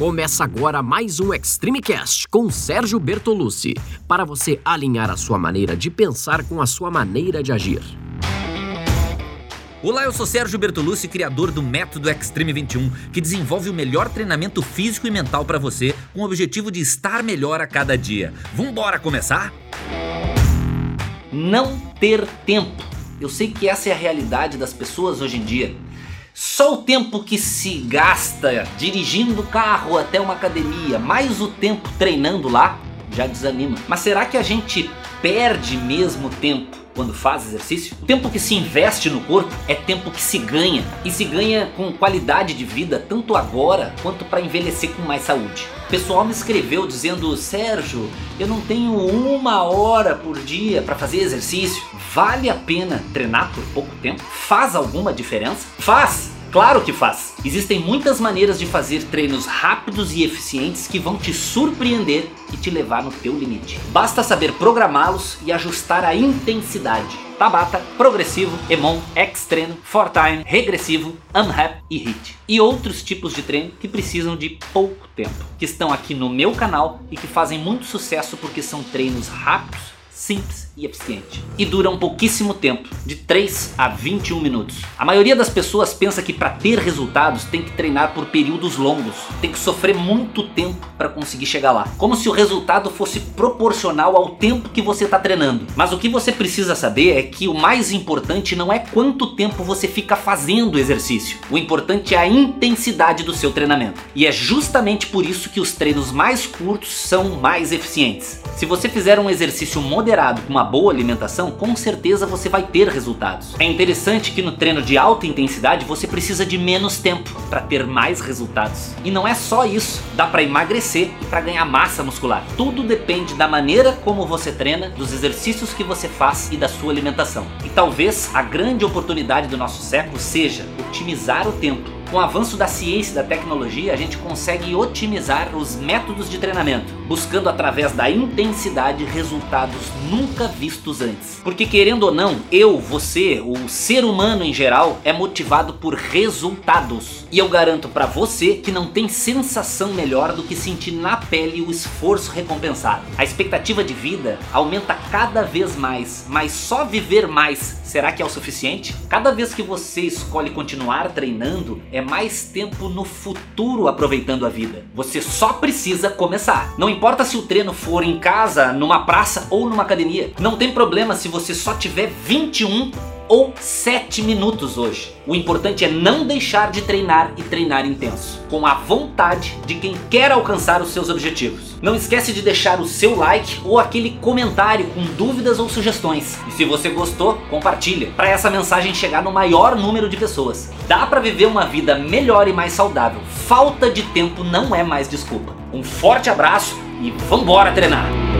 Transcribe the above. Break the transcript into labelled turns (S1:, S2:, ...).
S1: Começa agora mais um Extreme Cast com Sérgio Bertolucci, para você alinhar a sua maneira de pensar com a sua maneira de agir.
S2: Olá, eu sou Sérgio Bertolucci, criador do Método Extreme 21, que desenvolve o melhor treinamento físico e mental para você, com o objetivo de estar melhor a cada dia. Vambora começar? Não ter tempo. Eu sei que essa é a realidade das pessoas hoje em dia. Só o tempo que se gasta dirigindo o carro até uma academia, mais o tempo treinando lá, já desanima. Mas será que a gente perde mesmo tempo quando faz exercício? O tempo que se investe no corpo é tempo que se ganha e se ganha com qualidade de vida tanto agora quanto para envelhecer com mais saúde. O pessoal me escreveu dizendo: Sérgio, eu não tenho uma hora por dia para fazer exercício. Vale a pena treinar por pouco tempo? Faz alguma diferença? Faz! Claro que faz! Existem muitas maneiras de fazer treinos rápidos e eficientes que vão te surpreender e te levar no teu limite. Basta saber programá-los e ajustar a intensidade. Tabata, progressivo, Emon, X-Treino, Fortime, regressivo, Unrap e Hit. E outros tipos de treino que precisam de pouco tempo. Que estão aqui no meu canal e que fazem muito sucesso porque são treinos rápidos simples e eficiente. E duram pouquíssimo tempo, de 3 a 21 minutos. A maioria das pessoas pensa que para ter resultados tem que treinar por períodos longos, tem que sofrer muito tempo para conseguir chegar lá. Como se o resultado fosse proporcional ao tempo que você está treinando. Mas o que você precisa saber é que o mais importante não é quanto tempo você fica fazendo o exercício. O importante é a intensidade do seu treinamento. E é justamente por isso que os treinos mais curtos são mais eficientes. Se você fizer um exercício moderado com uma boa alimentação, com certeza você vai ter resultados. É interessante que no treino de alta intensidade você precisa de menos tempo para ter mais resultados. E não é só isso, dá para emagrecer e para ganhar massa muscular. Tudo depende da maneira como você treina, dos exercícios que você faz e da sua alimentação. E talvez a grande oportunidade do nosso século seja otimizar o tempo com o avanço da ciência e da tecnologia, a gente consegue otimizar os métodos de treinamento, buscando através da intensidade resultados nunca vistos antes. Porque querendo ou não, eu, você, o ser humano em geral é motivado por resultados. E eu garanto para você que não tem sensação melhor do que sentir na pele o esforço recompensado. A expectativa de vida aumenta cada vez mais, mas só viver mais será que é o suficiente? Cada vez que você escolhe continuar treinando, é mais tempo no futuro aproveitando a vida. Você só precisa começar. Não importa se o treino for em casa, numa praça ou numa academia. Não tem problema se você só tiver 21 ou 7 minutos hoje. O importante é não deixar de treinar e treinar intenso, com a vontade de quem quer alcançar os seus objetivos. Não esquece de deixar o seu like ou aquele comentário com dúvidas ou sugestões. E se você gostou, compartilha para essa mensagem chegar no maior número de pessoas. Dá para viver uma vida melhor e mais saudável. Falta de tempo não é mais desculpa. Um forte abraço e vambora treinar!